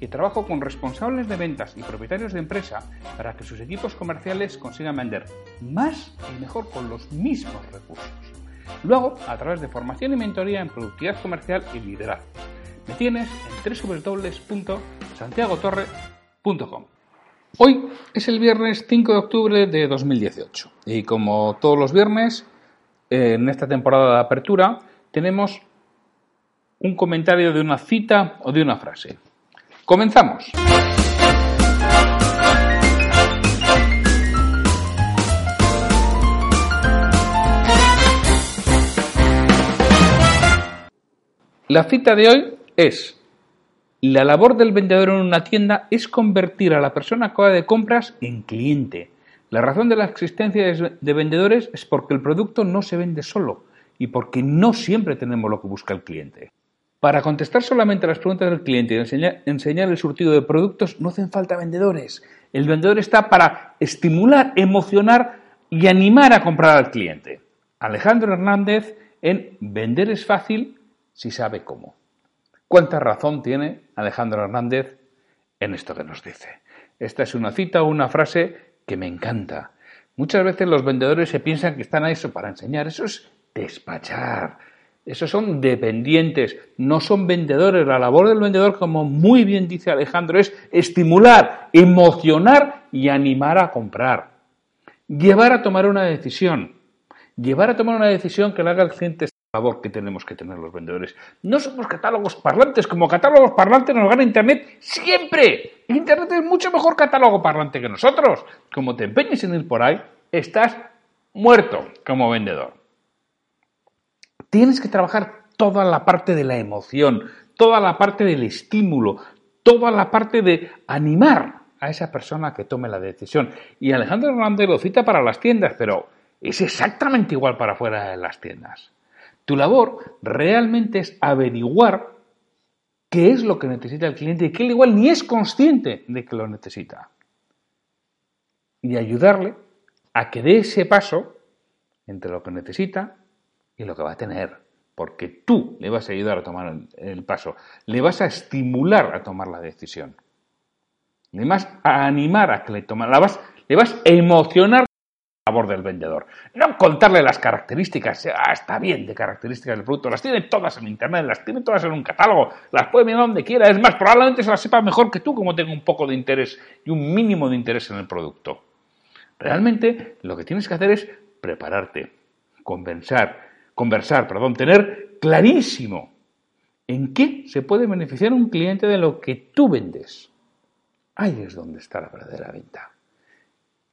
que trabajo con responsables de ventas y propietarios de empresa para que sus equipos comerciales consigan vender más y mejor con los mismos recursos. Lo hago a través de formación y mentoría en productividad comercial y liderazgo. Me tienes en www.santiagotorre.com. Hoy es el viernes 5 de octubre de 2018 y como todos los viernes en esta temporada de apertura tenemos un comentario de una cita o de una frase. Comenzamos. La cita de hoy es, la labor del vendedor en una tienda es convertir a la persona que de compras en cliente. La razón de la existencia de vendedores es porque el producto no se vende solo y porque no siempre tenemos lo que busca el cliente. Para contestar solamente las preguntas del cliente y enseñar, enseñar, el surtido de productos no hacen falta vendedores. El vendedor está para estimular, emocionar y animar a comprar al cliente. Alejandro Hernández en Vender es fácil si sabe cómo. ¿Cuánta razón tiene Alejandro Hernández en esto que nos dice? Esta es una cita o una frase que me encanta. Muchas veces los vendedores se piensan que están a eso para enseñar. Eso es despachar esos son dependientes, no son vendedores. La labor del vendedor, como muy bien dice Alejandro, es estimular, emocionar y animar a comprar. Llevar a tomar una decisión. Llevar a tomar una decisión que le haga al cliente labor que tenemos que tener los vendedores. No somos catálogos parlantes. Como catálogos parlantes nos gana Internet siempre. Internet es mucho mejor catálogo parlante que nosotros. Como te empeñes en ir por ahí, estás muerto como vendedor. Tienes que trabajar toda la parte de la emoción, toda la parte del estímulo, toda la parte de animar a esa persona que tome la decisión. Y Alejandro Hernández lo cita para las tiendas, pero es exactamente igual para fuera de las tiendas. Tu labor realmente es averiguar qué es lo que necesita el cliente y que él igual ni es consciente de que lo necesita. Y ayudarle a que dé ese paso entre lo que necesita y lo que va a tener, porque tú le vas a ayudar a tomar el, paso, le vas a estimular a tomar la decisión, le vas a animar a que le tome, la vas, le vas a emocionar a favor del vendedor. No contarle las características, ah, está bien de características del producto, las tiene todas en internet, las tiene todas en un catálogo, las puede mirar donde quiera, es más, probablemente se las sepa mejor que tú como tenga un poco de interés y un mínimo de interés en el producto. Realmente lo que tienes que hacer es prepararte, compensar, conversar, perdón, tener clarísimo en qué se puede beneficiar un cliente de lo que tú vendes. Ahí es donde está la verdadera venta.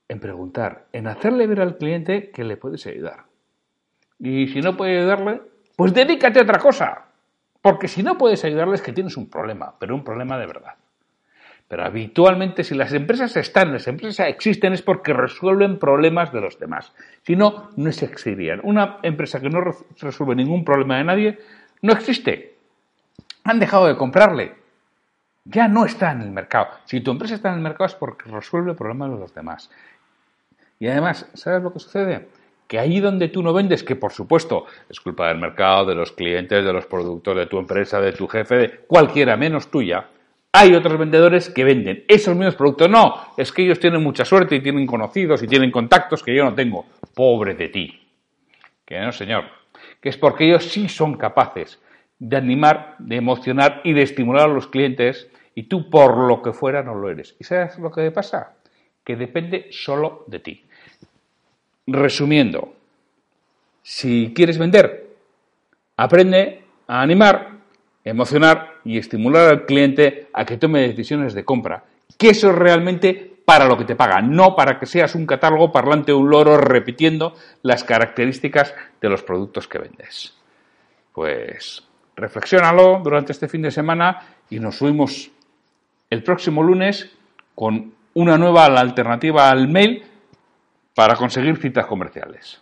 En preguntar, en hacerle ver al cliente que le puedes ayudar. Y si no puede ayudarle, pues dedícate a otra cosa. Porque si no puedes ayudarle es que tienes un problema, pero un problema de verdad. Pero habitualmente si las empresas están, las empresas existen es porque resuelven problemas de los demás. Si no, no existirían. Una empresa que no resuelve ningún problema de nadie no existe. Han dejado de comprarle. Ya no está en el mercado. Si tu empresa está en el mercado es porque resuelve problemas de los demás. Y además, ¿sabes lo que sucede? Que ahí donde tú no vendes, que por supuesto es culpa del mercado, de los clientes, de los productos, de tu empresa, de tu jefe, de cualquiera menos tuya, hay otros vendedores que venden esos mismos productos. No, es que ellos tienen mucha suerte y tienen conocidos y tienen contactos que yo no tengo. Pobre de ti. Que no, señor. Que es porque ellos sí son capaces de animar, de emocionar y de estimular a los clientes y tú por lo que fuera no lo eres. ¿Y sabes lo que pasa? Que depende solo de ti. Resumiendo, Si quieres vender, aprende a animar, emocionar y estimular al cliente a que tome decisiones de compra. Que eso es realmente para lo que te paga, no para que seas un catálogo parlante un loro repitiendo las características de los productos que vendes. Pues reflexiónalo durante este fin de semana y nos subimos el próximo lunes con una nueva alternativa al mail para conseguir citas comerciales.